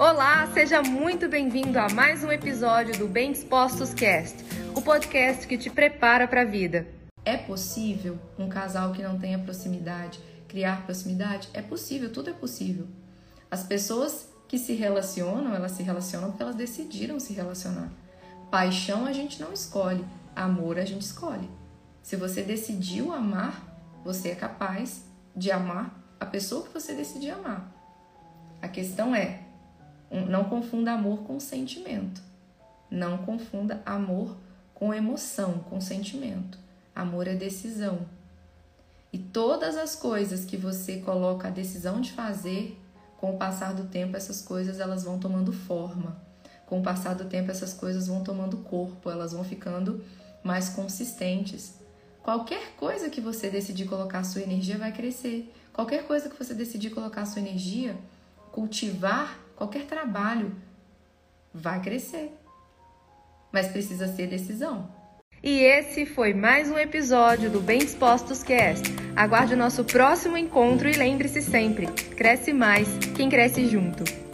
Olá, seja muito bem-vindo a mais um episódio do Bem Dispostos Cast, o podcast que te prepara para a vida. É possível um casal que não tenha proximidade criar proximidade? É possível, tudo é possível. As pessoas que se relacionam, elas se relacionam porque elas decidiram se relacionar. Paixão a gente não escolhe, amor a gente escolhe. Se você decidiu amar, você é capaz de amar a pessoa que você decidiu amar. A questão é, não confunda amor com sentimento. Não confunda amor com emoção, com sentimento. Amor é decisão. E todas as coisas que você coloca a decisão de fazer, com o passar do tempo essas coisas elas vão tomando forma. Com o passar do tempo essas coisas vão tomando corpo, elas vão ficando mais consistentes. Qualquer coisa que você decidir colocar sua energia vai crescer. Qualquer coisa que você decidir colocar sua energia, cultivar qualquer trabalho vai crescer. Mas precisa ser decisão. E esse foi mais um episódio do Bem Dispostos Cast. Aguarde o nosso próximo encontro e lembre-se sempre: cresce mais quem cresce junto.